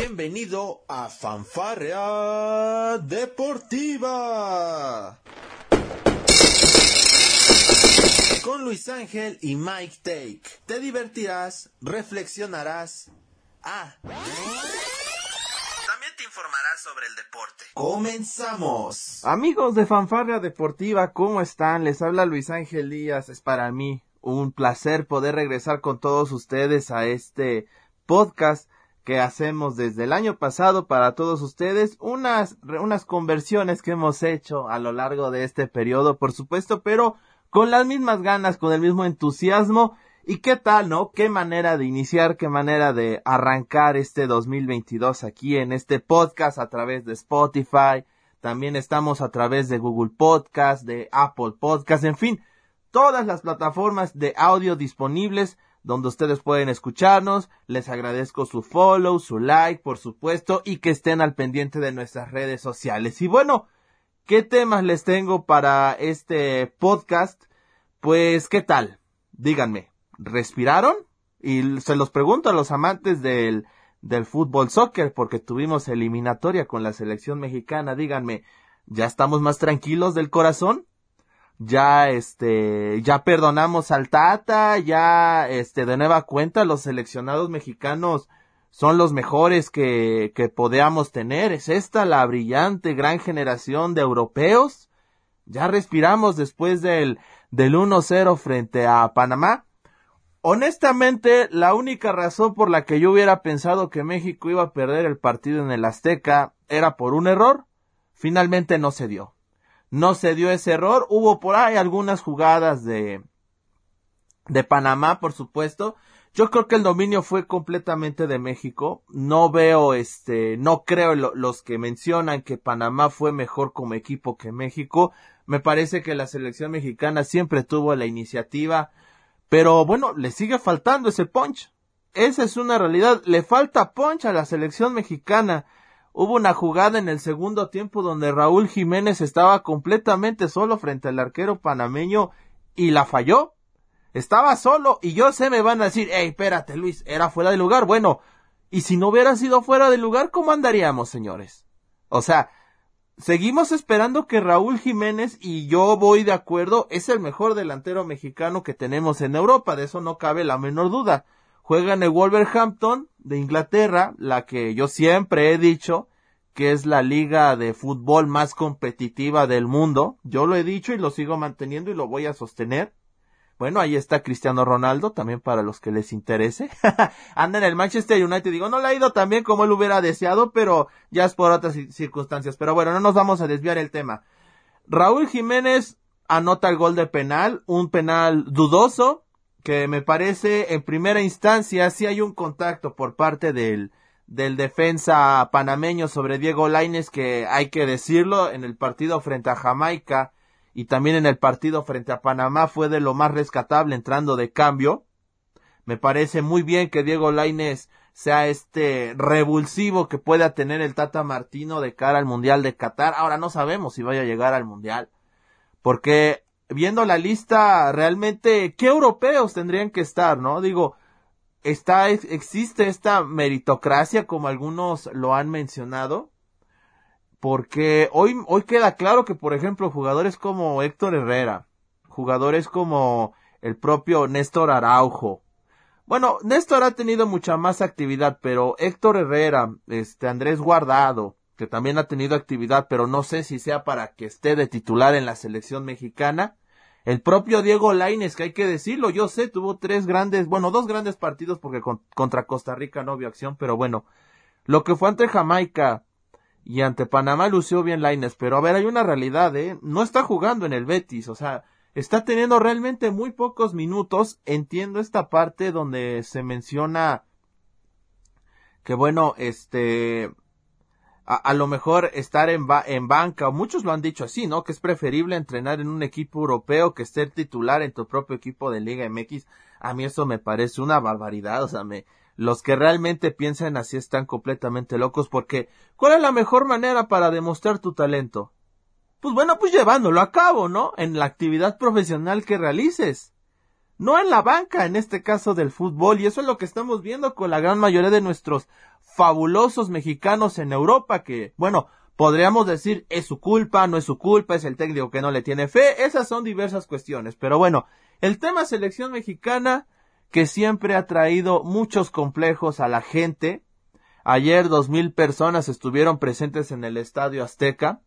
Bienvenido a Fanfarrea Deportiva. Con Luis Ángel y Mike Take. Te divertirás, reflexionarás. Ah. También te informarás sobre el deporte. Comenzamos. Amigos de Fanfarrea Deportiva, ¿cómo están? Les habla Luis Ángel Díaz. Es para mí un placer poder regresar con todos ustedes a este podcast que hacemos desde el año pasado para todos ustedes, unas, unas conversiones que hemos hecho a lo largo de este periodo, por supuesto, pero con las mismas ganas, con el mismo entusiasmo. ¿Y qué tal, no? Qué manera de iniciar, qué manera de arrancar este 2022 aquí en este podcast a través de Spotify. También estamos a través de Google Podcast, de Apple Podcast, en fin, todas las plataformas de audio disponibles donde ustedes pueden escucharnos. Les agradezco su follow, su like, por supuesto, y que estén al pendiente de nuestras redes sociales. Y bueno, ¿qué temas les tengo para este podcast? Pues, ¿qué tal? Díganme, ¿respiraron? Y se los pregunto a los amantes del, del fútbol soccer, porque tuvimos eliminatoria con la selección mexicana. Díganme, ¿ya estamos más tranquilos del corazón? Ya este ya perdonamos al Tata, ya este de nueva cuenta los seleccionados mexicanos son los mejores que, que podamos tener. ¿Es esta la brillante gran generación de europeos? Ya respiramos después del, del 1-0 frente a Panamá. Honestamente, la única razón por la que yo hubiera pensado que México iba a perder el partido en el Azteca era por un error. Finalmente no se dio no se dio ese error. Hubo por ahí algunas jugadas de, de Panamá, por supuesto. Yo creo que el dominio fue completamente de México. No veo, este, no creo los que mencionan que Panamá fue mejor como equipo que México. Me parece que la selección mexicana siempre tuvo la iniciativa. Pero bueno, le sigue faltando ese punch. Esa es una realidad. Le falta punch a la selección mexicana. Hubo una jugada en el segundo tiempo donde Raúl Jiménez estaba completamente solo frente al arquero panameño y la falló. Estaba solo y yo sé me van a decir, hey, espérate Luis, era fuera de lugar. Bueno, y si no hubiera sido fuera de lugar, ¿cómo andaríamos, señores? O sea, seguimos esperando que Raúl Jiménez, y yo voy de acuerdo, es el mejor delantero mexicano que tenemos en Europa, de eso no cabe la menor duda juega en el Wolverhampton de Inglaterra, la que yo siempre he dicho que es la liga de fútbol más competitiva del mundo. Yo lo he dicho y lo sigo manteniendo y lo voy a sostener. Bueno, ahí está Cristiano Ronaldo, también para los que les interese. Anda en el Manchester United. Digo, no le ha ido tan bien como él hubiera deseado, pero ya es por otras circunstancias. Pero bueno, no nos vamos a desviar el tema. Raúl Jiménez anota el gol de penal, un penal dudoso, que me parece en primera instancia sí hay un contacto por parte del, del defensa panameño sobre Diego Laines que hay que decirlo en el partido frente a Jamaica y también en el partido frente a Panamá fue de lo más rescatable entrando de cambio. Me parece muy bien que Diego Laines sea este revulsivo que pueda tener el Tata Martino de cara al Mundial de Qatar. Ahora no sabemos si vaya a llegar al Mundial. Porque viendo la lista, realmente, ¿qué europeos tendrían que estar, no? Digo, está, existe esta meritocracia como algunos lo han mencionado. Porque hoy, hoy queda claro que, por ejemplo, jugadores como Héctor Herrera, jugadores como el propio Néstor Araujo, bueno, Néstor ha tenido mucha más actividad, pero Héctor Herrera, este Andrés Guardado, que también ha tenido actividad, pero no sé si sea para que esté de titular en la selección mexicana. El propio Diego Laines, que hay que decirlo, yo sé, tuvo tres grandes, bueno, dos grandes partidos porque contra Costa Rica no vio acción, pero bueno, lo que fue ante Jamaica y ante Panamá lució bien Laines, pero a ver, hay una realidad, ¿eh? No está jugando en el Betis, o sea, está teniendo realmente muy pocos minutos. Entiendo esta parte donde se menciona que bueno, este, a, lo mejor estar en, en banca, muchos lo han dicho así, ¿no? Que es preferible entrenar en un equipo europeo que ser titular en tu propio equipo de Liga MX. A mí eso me parece una barbaridad, o sea, me, los que realmente piensan así están completamente locos porque ¿cuál es la mejor manera para demostrar tu talento? Pues bueno, pues llevándolo a cabo, ¿no? En la actividad profesional que realices. No en la banca, en este caso del fútbol, y eso es lo que estamos viendo con la gran mayoría de nuestros fabulosos mexicanos en Europa que, bueno, podríamos decir es su culpa, no es su culpa, es el técnico que no le tiene fe, esas son diversas cuestiones, pero bueno, el tema selección mexicana que siempre ha traído muchos complejos a la gente. Ayer dos mil personas estuvieron presentes en el Estadio Azteca,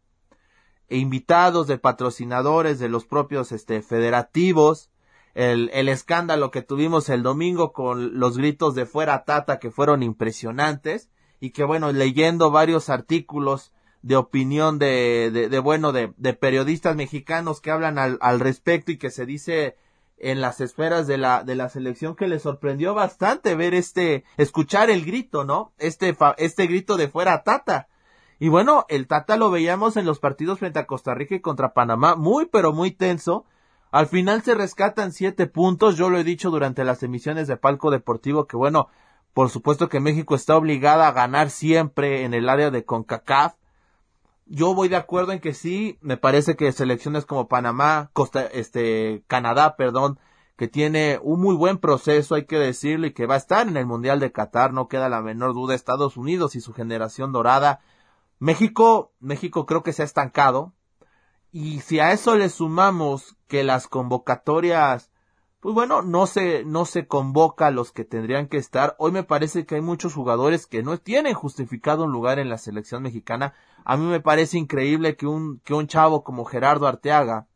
e invitados de patrocinadores de los propios este, federativos, el, el escándalo que tuvimos el domingo con los gritos de fuera Tata que fueron impresionantes y que bueno, leyendo varios artículos de opinión de, de, de bueno, de, de, periodistas mexicanos que hablan al, al respecto y que se dice en las esferas de la, de la selección que le sorprendió bastante ver este, escuchar el grito, ¿no? Este, este grito de fuera Tata. Y bueno, el Tata lo veíamos en los partidos frente a Costa Rica y contra Panamá, muy pero muy tenso. Al final se rescatan siete puntos, yo lo he dicho durante las emisiones de Palco Deportivo que bueno, por supuesto que México está obligada a ganar siempre en el área de CONCACAF. Yo voy de acuerdo en que sí, me parece que selecciones como Panamá, Costa, este, Canadá, perdón, que tiene un muy buen proceso, hay que decirlo, y que va a estar en el Mundial de Qatar, no queda la menor duda, Estados Unidos y su generación dorada. México, México creo que se ha estancado, y si a eso le sumamos que las convocatorias, pues bueno, no se, no se convoca a los que tendrían que estar. Hoy me parece que hay muchos jugadores que no tienen justificado un lugar en la selección mexicana. A mí me parece increíble que un, que un chavo como Gerardo Arteaga,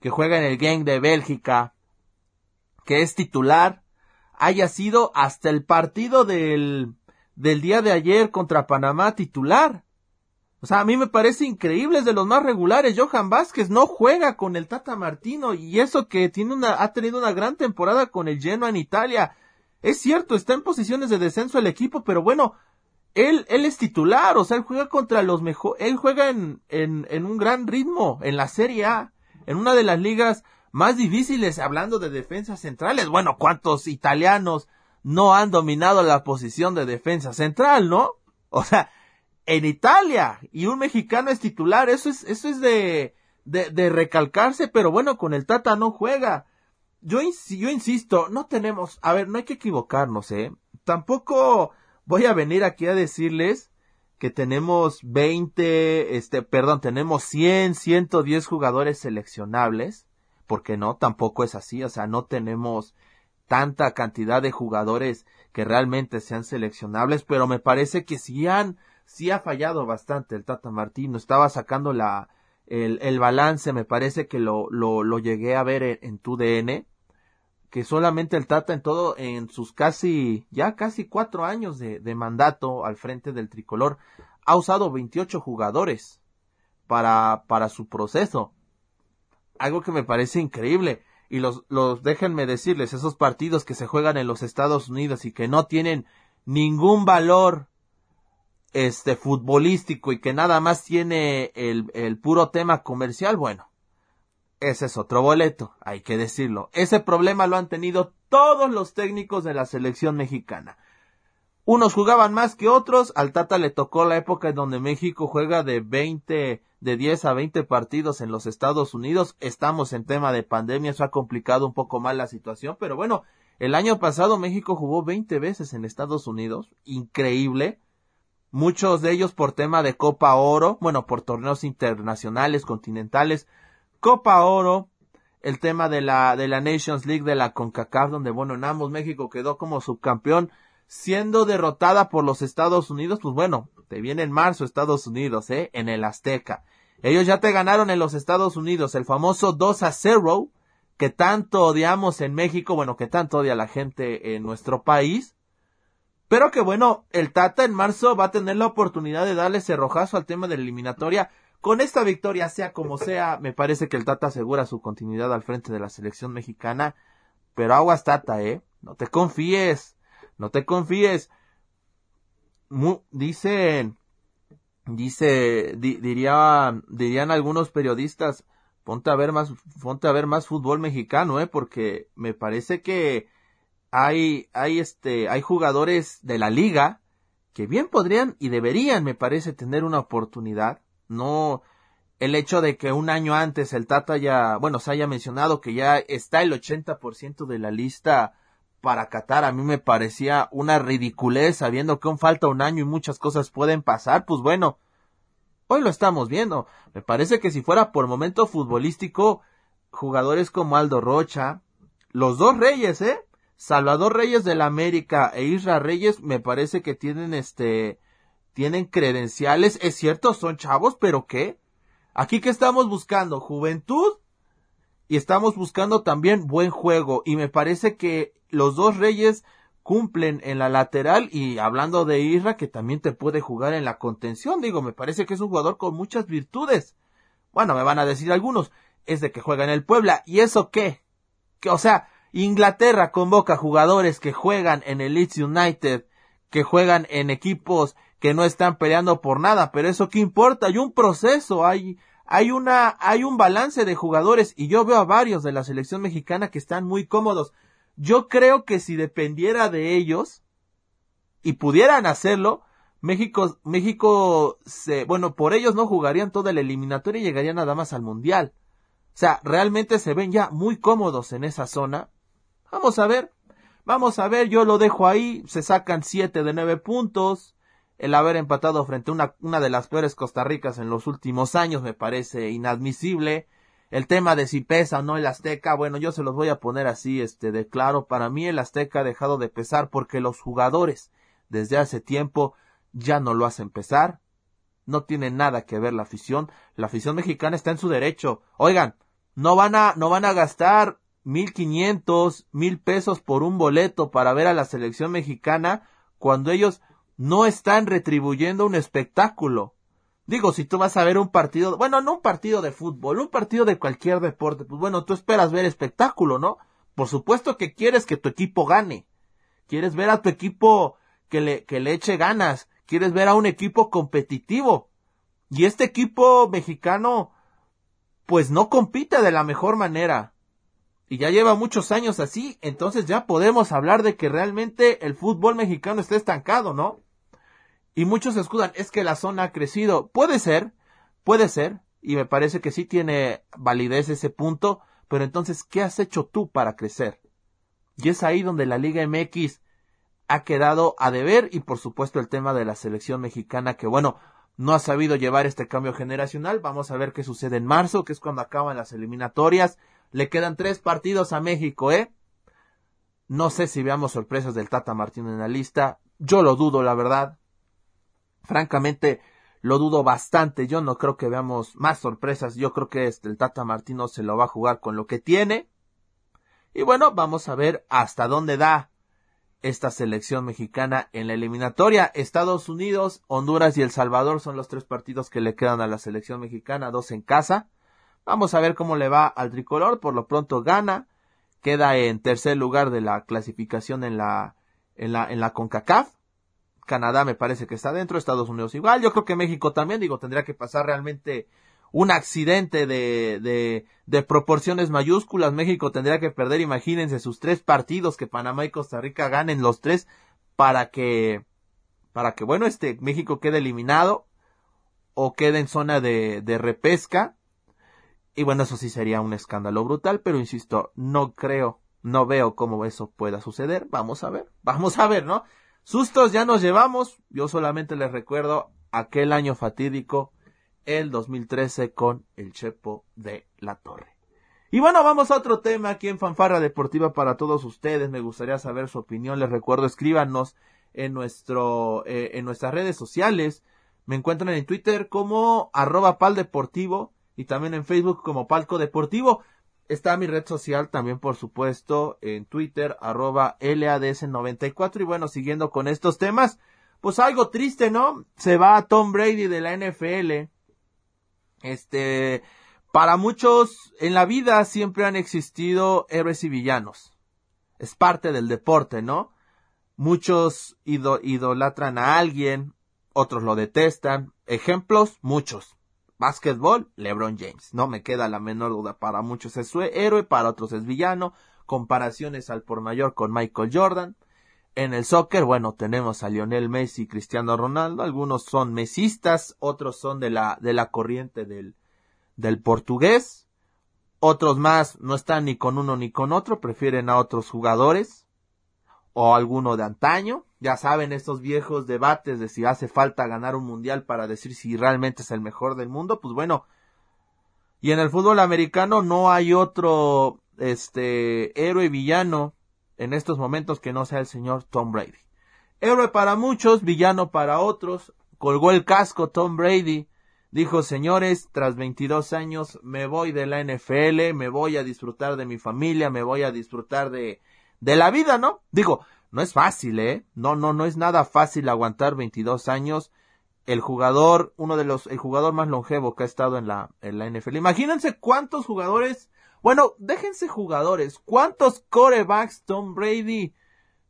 que juega en el gang de Bélgica, que es titular, haya sido hasta el partido del, del día de ayer contra Panamá titular. O sea, a mí me parece increíble, es de los más regulares. Johan Vázquez no juega con el Tata Martino y eso que tiene una, ha tenido una gran temporada con el Genoa en Italia. Es cierto, está en posiciones de descenso el equipo, pero bueno, él, él es titular, o sea, él juega contra los mejor, él juega en, en, en un gran ritmo, en la Serie A, en una de las ligas más difíciles, hablando de defensas centrales. Bueno, ¿cuántos italianos no han dominado la posición de defensa central, no? O sea, en Italia y un mexicano es titular, eso es, eso es de, de, recalcarse, pero bueno, con el Tata no juega. Yo, yo insisto, no tenemos, a ver, no hay que equivocarnos, eh. Tampoco voy a venir aquí a decirles que tenemos 20, este, perdón, tenemos 100, 110 jugadores seleccionables, porque no, tampoco es así, o sea, no tenemos tanta cantidad de jugadores que realmente sean seleccionables, pero me parece que si han sí ha fallado bastante el Tata Martino. Estaba sacando la, el, el balance, me parece que lo, lo, lo llegué a ver en, en, tu DN, que solamente el Tata en todo, en sus casi, ya casi cuatro años de, de mandato al frente del tricolor, ha usado 28 jugadores para, para su proceso. Algo que me parece increíble. Y los, los, déjenme decirles, esos partidos que se juegan en los Estados Unidos y que no tienen ningún valor este futbolístico y que nada más tiene el, el puro tema comercial, bueno, ese es otro boleto, hay que decirlo. Ese problema lo han tenido todos los técnicos de la selección mexicana. Unos jugaban más que otros, al Tata le tocó la época en donde México juega de 20, de 10 a 20 partidos en los Estados Unidos. Estamos en tema de pandemia, eso ha complicado un poco más la situación, pero bueno, el año pasado México jugó 20 veces en Estados Unidos, increíble muchos de ellos por tema de Copa Oro, bueno, por torneos internacionales, continentales, Copa Oro, el tema de la, de la Nations League de la CONCACAF, donde, bueno, en ambos México quedó como subcampeón, siendo derrotada por los Estados Unidos, pues bueno, te viene en marzo Estados Unidos, eh, en el Azteca. Ellos ya te ganaron en los Estados Unidos, el famoso 2 a 0, que tanto odiamos en México, bueno, que tanto odia la gente en nuestro país, pero que bueno, el Tata en marzo va a tener la oportunidad de darle ese rojazo al tema de la eliminatoria. Con esta victoria, sea como sea, me parece que el Tata asegura su continuidad al frente de la selección mexicana. Pero aguas Tata, eh. No te confíes. No te confíes. dicen, dice, diría, dirían algunos periodistas, ponte a ver más, ponte a ver más fútbol mexicano, eh, porque me parece que hay, hay este, hay jugadores de la liga que bien podrían y deberían, me parece, tener una oportunidad. No, el hecho de que un año antes el Tata ya, bueno, se haya mencionado que ya está el 80% de la lista para Qatar a mí me parecía una ridiculez sabiendo que aún falta un año y muchas cosas pueden pasar, pues bueno, hoy lo estamos viendo. Me parece que si fuera por momento futbolístico, jugadores como Aldo Rocha, los dos reyes, ¿eh? Salvador Reyes de la América e Isra Reyes me parece que tienen este, tienen credenciales, es cierto, son chavos, pero ¿qué? Aquí que estamos buscando juventud y estamos buscando también buen juego y me parece que los dos reyes cumplen en la lateral y hablando de Isra que también te puede jugar en la contención, digo, me parece que es un jugador con muchas virtudes. Bueno, me van a decir algunos, es de que juega en el Puebla y eso qué? Que o sea, Inglaterra convoca jugadores que juegan en el Leeds United, que juegan en equipos que no están peleando por nada, pero eso qué importa, hay un proceso, hay hay una, hay un balance de jugadores y yo veo a varios de la selección mexicana que están muy cómodos. Yo creo que si dependiera de ellos y pudieran hacerlo, México, México se, bueno, por ellos no jugarían toda la eliminatoria y llegarían nada más al mundial. O sea, realmente se ven ya muy cómodos en esa zona. Vamos a ver, vamos a ver, yo lo dejo ahí, se sacan siete de nueve puntos, el haber empatado frente a una, una de las peores Costa Ricas en los últimos años me parece inadmisible. El tema de si pesa o no el Azteca, bueno, yo se los voy a poner así, este, de claro. Para mí el Azteca ha dejado de pesar porque los jugadores desde hace tiempo ya no lo hacen pesar. No tiene nada que ver la afición. La afición mexicana está en su derecho. Oigan, no van a, no van a gastar mil quinientos, mil pesos por un boleto para ver a la selección mexicana cuando ellos no están retribuyendo un espectáculo. Digo, si tú vas a ver un partido, bueno, no un partido de fútbol, un partido de cualquier deporte, pues bueno, tú esperas ver espectáculo, ¿no? Por supuesto que quieres que tu equipo gane. Quieres ver a tu equipo que le, que le eche ganas. Quieres ver a un equipo competitivo. Y este equipo mexicano, pues no compite de la mejor manera. Y ya lleva muchos años así, entonces ya podemos hablar de que realmente el fútbol mexicano está estancado, ¿no? Y muchos se escudan, es que la zona ha crecido. Puede ser, puede ser, y me parece que sí tiene validez ese punto, pero entonces, ¿qué has hecho tú para crecer? Y es ahí donde la Liga MX ha quedado a deber y por supuesto el tema de la selección mexicana que bueno, no ha sabido llevar este cambio generacional. Vamos a ver qué sucede en marzo, que es cuando acaban las eliminatorias. Le quedan tres partidos a México, ¿eh? No sé si veamos sorpresas del Tata Martino en la lista. Yo lo dudo, la verdad. Francamente, lo dudo bastante. Yo no creo que veamos más sorpresas. Yo creo que este, el Tata Martino se lo va a jugar con lo que tiene. Y bueno, vamos a ver hasta dónde da esta selección mexicana en la eliminatoria. Estados Unidos, Honduras y El Salvador son los tres partidos que le quedan a la selección mexicana, dos en casa. Vamos a ver cómo le va al tricolor. Por lo pronto gana. Queda en tercer lugar de la clasificación en la, en la, en la CONCACAF. Canadá me parece que está dentro, Estados Unidos igual, yo creo que México también, digo, tendría que pasar realmente un accidente de, de, de proporciones mayúsculas, México tendría que perder, imagínense, sus tres partidos, que Panamá y Costa Rica ganen los tres, para que, para que, bueno, este, México quede eliminado, o quede en zona de, de repesca, y bueno, eso sí sería un escándalo brutal, pero insisto, no creo, no veo cómo eso pueda suceder, vamos a ver, vamos a ver, ¿no? Sustos ya nos llevamos. Yo solamente les recuerdo aquel año fatídico, el 2013 con el Chepo de la Torre. Y bueno, vamos a otro tema aquí en Fanfarra Deportiva para todos ustedes. Me gustaría saber su opinión. Les recuerdo, escríbanos en nuestro, eh, en nuestras redes sociales. Me encuentran en Twitter como arroba pal deportivo y también en Facebook como palco deportivo. Está mi red social también, por supuesto, en Twitter, arroba LADS94. Y bueno, siguiendo con estos temas, pues algo triste, ¿no? Se va Tom Brady de la NFL. Este, para muchos en la vida siempre han existido héroes y villanos. Es parte del deporte, ¿no? Muchos idolatran a alguien, otros lo detestan. Ejemplos, muchos. Básquetbol, LeBron James. No me queda la menor duda. Para muchos es su héroe, para otros es villano. Comparaciones al por mayor con Michael Jordan. En el soccer, bueno, tenemos a Lionel Messi y Cristiano Ronaldo. Algunos son mesistas, otros son de la, de la corriente del, del portugués. Otros más no están ni con uno ni con otro, prefieren a otros jugadores. o alguno de antaño. Ya saben estos viejos debates de si hace falta ganar un mundial para decir si realmente es el mejor del mundo. Pues bueno, y en el fútbol americano no hay otro este héroe villano en estos momentos que no sea el señor Tom Brady. Héroe para muchos, villano para otros. Colgó el casco Tom Brady. Dijo, señores, tras 22 años me voy de la NFL, me voy a disfrutar de mi familia, me voy a disfrutar de, de la vida, ¿no? Digo, no es fácil, ¿eh? No, no, no es nada fácil aguantar 22 años el jugador, uno de los, el jugador más longevo que ha estado en la, en la NFL. Imagínense cuántos jugadores, bueno, déjense jugadores, cuántos corebacks Tom Brady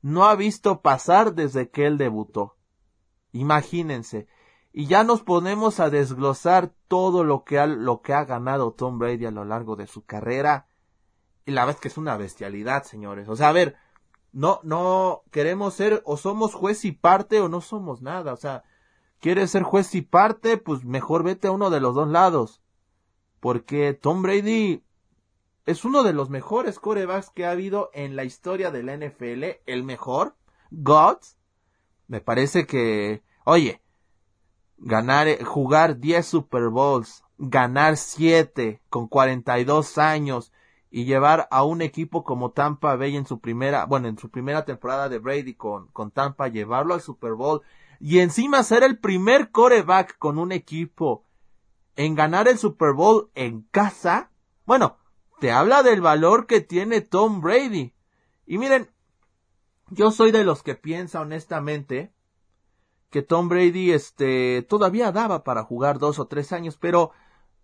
no ha visto pasar desde que él debutó. Imagínense. Y ya nos ponemos a desglosar todo lo que ha, lo que ha ganado Tom Brady a lo largo de su carrera. Y la es que es una bestialidad, señores. O sea, a ver, no, no queremos ser o somos juez y parte o no somos nada. O sea, ¿Quieres ser juez y parte? Pues mejor vete a uno de los dos lados. Porque Tom Brady es uno de los mejores corebacks que ha habido en la historia de la NFL. El mejor. Gods. Me parece que, oye, ganar, jugar 10 Super Bowls, ganar 7 con 42 años y llevar a un equipo como Tampa Bay en su primera, bueno, en su primera temporada de Brady con, con Tampa, llevarlo al Super Bowl y encima ser el primer coreback con un equipo en ganar el Super Bowl en casa, bueno, te habla del valor que tiene Tom Brady. Y miren, yo soy de los que piensa honestamente que Tom Brady este todavía daba para jugar dos o tres años, pero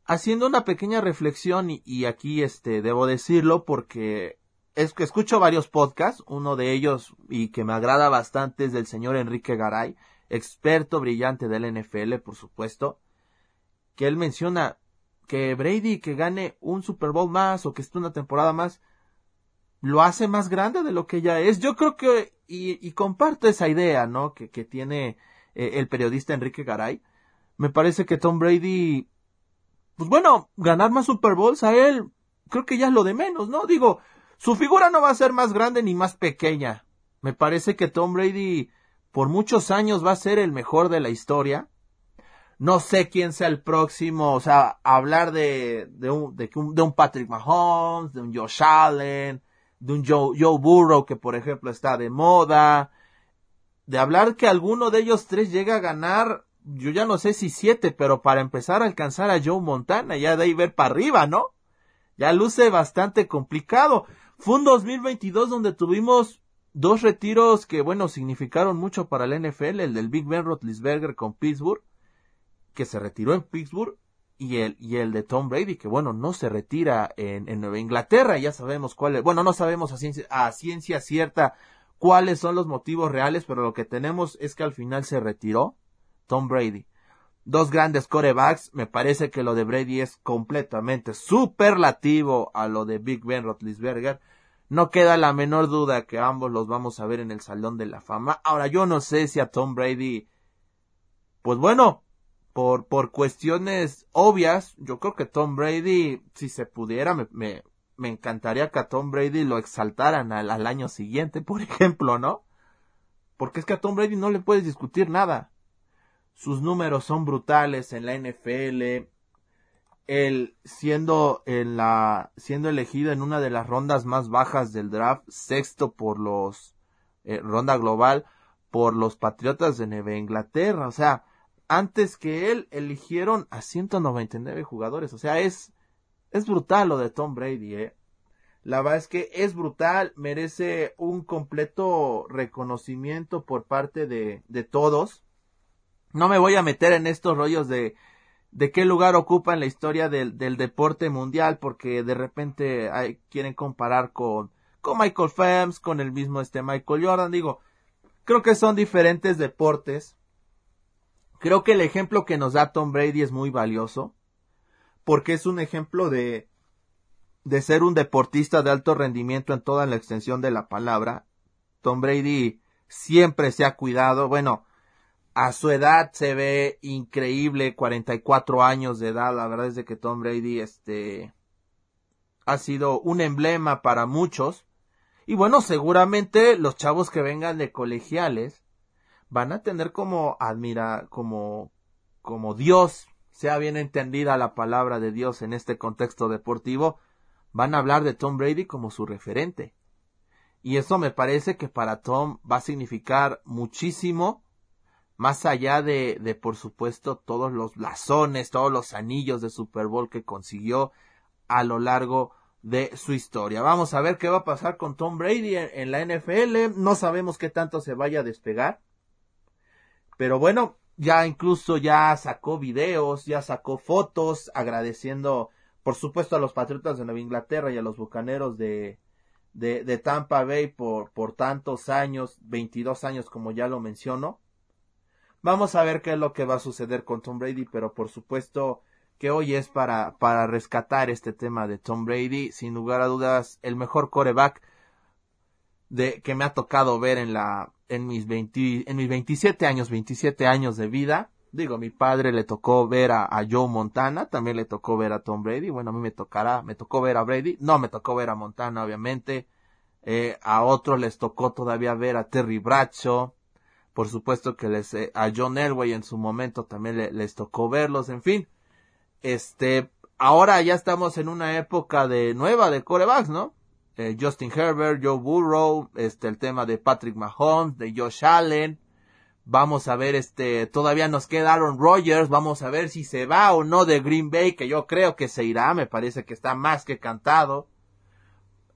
haciendo una pequeña reflexión y, aquí este debo decirlo porque es que escucho varios podcasts, uno de ellos y que me agrada bastante es del señor Enrique Garay, experto brillante del NFL, por supuesto, que él menciona que Brady que gane un Super Bowl más o que esté una temporada más, lo hace más grande de lo que ya es. Yo creo que, y, comparto esa idea, ¿no? Que, que tiene eh, el periodista Enrique Garay. Me parece que Tom Brady, pues bueno, ganar más Super Bowls a él, creo que ya es lo de menos, ¿no? Digo, su figura no va a ser más grande ni más pequeña. Me parece que Tom Brady por muchos años va a ser el mejor de la historia. No sé quién sea el próximo, o sea, hablar de, de, un, de, un Patrick Mahomes, de un Josh Allen, de un Joe, Joe Burrow que por ejemplo está de moda, de hablar que alguno de ellos tres llega a ganar, yo ya no sé si siete, pero para empezar a alcanzar a Joe Montana, ya de ahí ver para arriba, ¿no? Ya luce bastante complicado. Fue un 2022 donde tuvimos Dos retiros que, bueno, significaron mucho para el NFL, el del Big Ben Roethlisberger con Pittsburgh, que se retiró en Pittsburgh, y el, y el de Tom Brady, que bueno, no se retira en, en Nueva Inglaterra, ya sabemos cuál es, bueno, no sabemos a ciencia, a ciencia cierta cuáles son los motivos reales, pero lo que tenemos es que al final se retiró Tom Brady. Dos grandes corebacks, me parece que lo de Brady es completamente superlativo a lo de Big Ben Roethlisberger. No queda la menor duda que ambos los vamos a ver en el Salón de la Fama. Ahora, yo no sé si a Tom Brady, pues bueno, por, por cuestiones obvias, yo creo que Tom Brady, si se pudiera, me, me, me encantaría que a Tom Brady lo exaltaran al, al año siguiente, por ejemplo, ¿no? Porque es que a Tom Brady no le puedes discutir nada. Sus números son brutales en la NFL, el siendo en la siendo elegido en una de las rondas más bajas del draft, sexto por los eh, ronda global por los Patriotas de Nueva Inglaterra, o sea, antes que él eligieron a 199 jugadores, o sea, es es brutal lo de Tom Brady, eh. La verdad es que es brutal, merece un completo reconocimiento por parte de, de todos. No me voy a meter en estos rollos de de qué lugar ocupa en la historia del, del deporte mundial, porque de repente quieren comparar con, con Michael Phelps, con el mismo este Michael Jordan, digo, creo que son diferentes deportes. Creo que el ejemplo que nos da Tom Brady es muy valioso, porque es un ejemplo de, de ser un deportista de alto rendimiento en toda la extensión de la palabra. Tom Brady siempre se ha cuidado, bueno, a su edad se ve increíble, 44 años de edad, la verdad es de que Tom Brady este ha sido un emblema para muchos. Y bueno, seguramente los chavos que vengan de colegiales van a tener como admira, como, como Dios, sea bien entendida la palabra de Dios en este contexto deportivo, van a hablar de Tom Brady como su referente. Y eso me parece que para Tom va a significar muchísimo, más allá de, de por supuesto todos los blasones, todos los anillos de Super Bowl que consiguió a lo largo de su historia. Vamos a ver qué va a pasar con Tom Brady en, en la NFL. No sabemos qué tanto se vaya a despegar. Pero bueno, ya incluso ya sacó videos, ya sacó fotos agradeciendo por supuesto a los Patriotas de Nueva Inglaterra y a los Bucaneros de, de, de Tampa Bay por, por tantos años, 22 años como ya lo menciono. Vamos a ver qué es lo que va a suceder con Tom Brady, pero por supuesto que hoy es para, para rescatar este tema de Tom Brady, sin lugar a dudas, el mejor coreback de, que me ha tocado ver en la, en mis 20, en mis 27 años, 27 años de vida. Digo, mi padre le tocó ver a, Joe Montana, también le tocó ver a Tom Brady. Bueno, a mí me tocará, me tocó ver a Brady. No me tocó ver a Montana, obviamente. Eh, a otros les tocó todavía ver a Terry Bradshaw. Por supuesto que les, eh, a John Elway en su momento también les tocó verlos. En fin, este, ahora ya estamos en una época de nueva de corebacks, ¿no? Eh, Justin Herbert, Joe Burrow, este, el tema de Patrick Mahomes, de Josh Allen, Vamos a ver, este, todavía nos queda Aaron Rodgers, vamos a ver si se va o no de Green Bay, que yo creo que se irá, me parece que está más que cantado.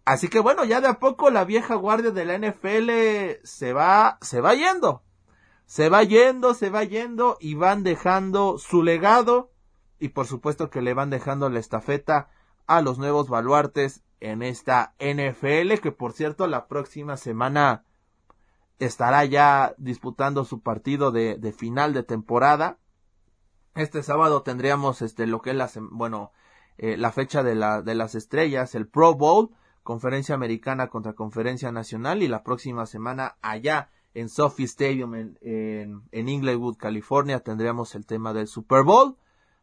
Así que bueno, ya de a poco la vieja guardia de la NFL se va, se va yendo. Se va yendo, se va yendo y van dejando su legado y por supuesto que le van dejando la estafeta a los nuevos baluartes en esta NFL que por cierto la próxima semana estará ya disputando su partido de, de final de temporada. Este sábado tendríamos este lo que es la bueno eh, la fecha de, la, de las estrellas, el Pro Bowl, conferencia americana contra conferencia nacional y la próxima semana allá en Sophie Stadium en, en, en Inglewood, California tendríamos el tema del Super Bowl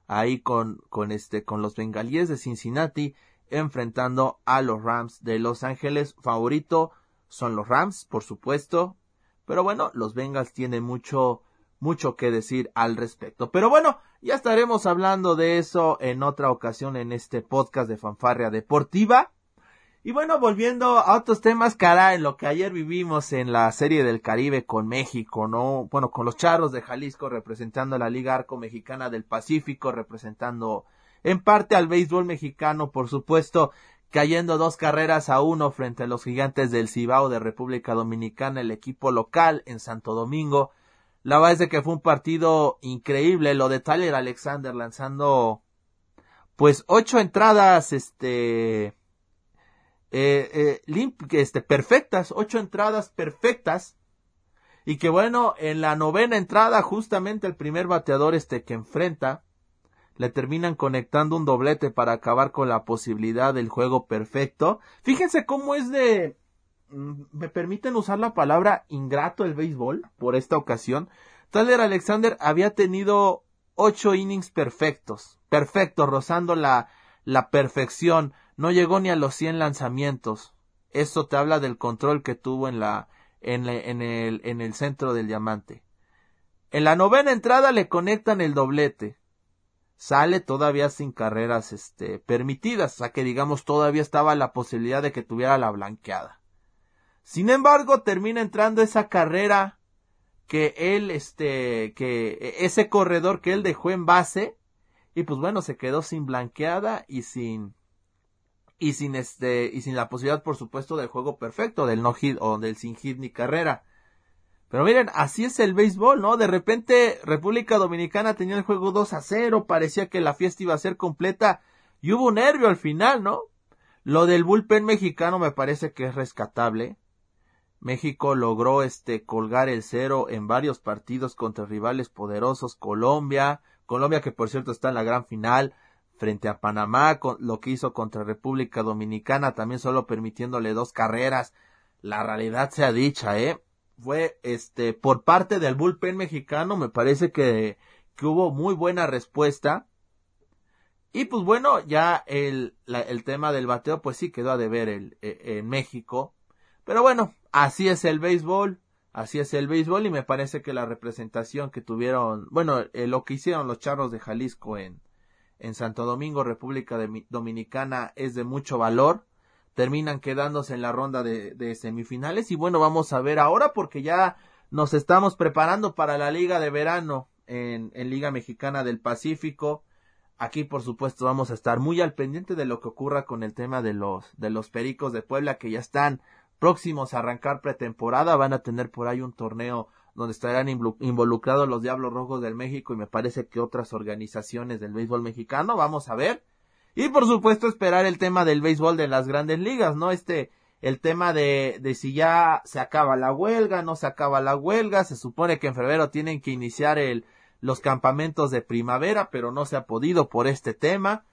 ahí con, con este con los bengalíes de Cincinnati enfrentando a los Rams de Los Ángeles. Favorito son los Rams, por supuesto. Pero bueno, los Bengals tienen mucho, mucho que decir al respecto. Pero bueno, ya estaremos hablando de eso en otra ocasión en este podcast de Fanfarria Deportiva. Y bueno, volviendo a otros temas, cara, en lo que ayer vivimos en la Serie del Caribe con México, ¿no? Bueno, con los Charros de Jalisco representando a la Liga Arco Mexicana del Pacífico, representando en parte al béisbol mexicano, por supuesto, cayendo dos carreras a uno frente a los gigantes del Cibao de República Dominicana, el equipo local en Santo Domingo. La verdad es de que fue un partido increíble, lo de Tyler Alexander lanzando pues ocho entradas, este, eh, eh, este, perfectas, ocho entradas perfectas. Y que bueno, en la novena entrada, justamente el primer bateador este que enfrenta, le terminan conectando un doblete para acabar con la posibilidad del juego perfecto. Fíjense cómo es de... Mm, me permiten usar la palabra ingrato el béisbol por esta ocasión. Tyler Alexander había tenido ocho innings perfectos, perfectos, rozando la, la perfección. No llegó ni a los 100 lanzamientos. Eso te habla del control que tuvo en la, en, el, en el centro del diamante. En la novena entrada le conectan el doblete sale todavía sin carreras este, permitidas, o sea que digamos todavía estaba la posibilidad de que tuviera la blanqueada. Sin embargo, termina entrando esa carrera que él, este, que e, ese corredor que él dejó en base, y pues bueno, se quedó sin blanqueada y sin, y sin este, y sin la posibilidad, por supuesto, del juego perfecto, del no hit o del sin hit ni carrera. Pero miren, así es el béisbol, ¿no? De repente República Dominicana tenía el juego 2 a 0, parecía que la fiesta iba a ser completa y hubo nervio al final, ¿no? Lo del bullpen mexicano me parece que es rescatable. México logró este colgar el cero en varios partidos contra rivales poderosos, Colombia, Colombia que por cierto está en la gran final frente a Panamá, con lo que hizo contra República Dominicana, también solo permitiéndole dos carreras. La realidad sea dicha, ¿eh? Fue este por parte del bullpen mexicano me parece que, hubo muy buena respuesta y pues bueno ya el, el tema del bateo pues sí quedó a deber el, e, en México Pero bueno, así es el béisbol, así es el béisbol y me parece que la representación que tuvieron, bueno, eh, lo que hicieron los charros de Jalisco en, en Santo Domingo, República Dominicana, es de mucho valor. Terminan quedándose en la ronda de, semifinales y bueno, vamos a ver ahora porque ya nos estamos preparando para la Liga de Verano en, en Liga Mexicana del Pacífico. Aquí, por supuesto, vamos a estar muy al pendiente de lo que ocurra con el tema de los, de los Pericos de Puebla que ya están próximos a arrancar pretemporada. Van a tener por ahí un torneo donde estarán involucrados los Diablos Rojos del México y me parece que otras organizaciones del béisbol mexicano. Vamos a ver. Y por supuesto esperar el tema del béisbol de las grandes ligas, ¿no? Este, el tema de, de si ya se acaba la huelga, no se acaba la huelga, se supone que en febrero tienen que iniciar el, los campamentos de primavera, pero no se ha podido por este tema.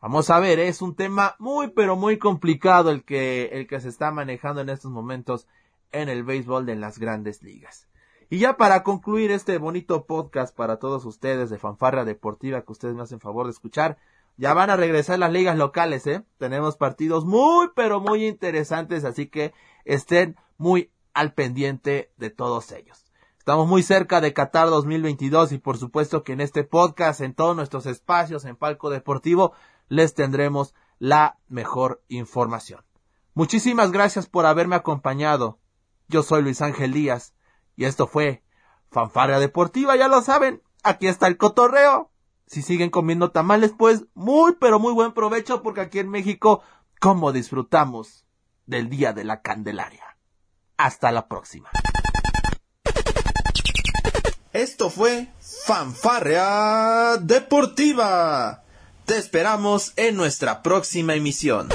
Vamos a ver, es un tema muy pero muy complicado el que, el que se está manejando en estos momentos en el béisbol de las grandes ligas. Y ya para concluir este bonito podcast para todos ustedes de Fanfarra Deportiva que ustedes me hacen favor de escuchar, ya van a regresar las ligas locales, ¿eh? Tenemos partidos muy pero muy interesantes, así que estén muy al pendiente de todos ellos. Estamos muy cerca de Qatar 2022 y por supuesto que en este podcast, en todos nuestros espacios, en Palco Deportivo, les tendremos la mejor información. Muchísimas gracias por haberme acompañado. Yo soy Luis Ángel Díaz y esto fue Fanfarria Deportiva, ya lo saben, aquí está el cotorreo. Si siguen comiendo tamales, pues muy pero muy buen provecho porque aquí en México, como disfrutamos del Día de la Candelaria. Hasta la próxima. Esto fue Fanfarrea Deportiva. Te esperamos en nuestra próxima emisión.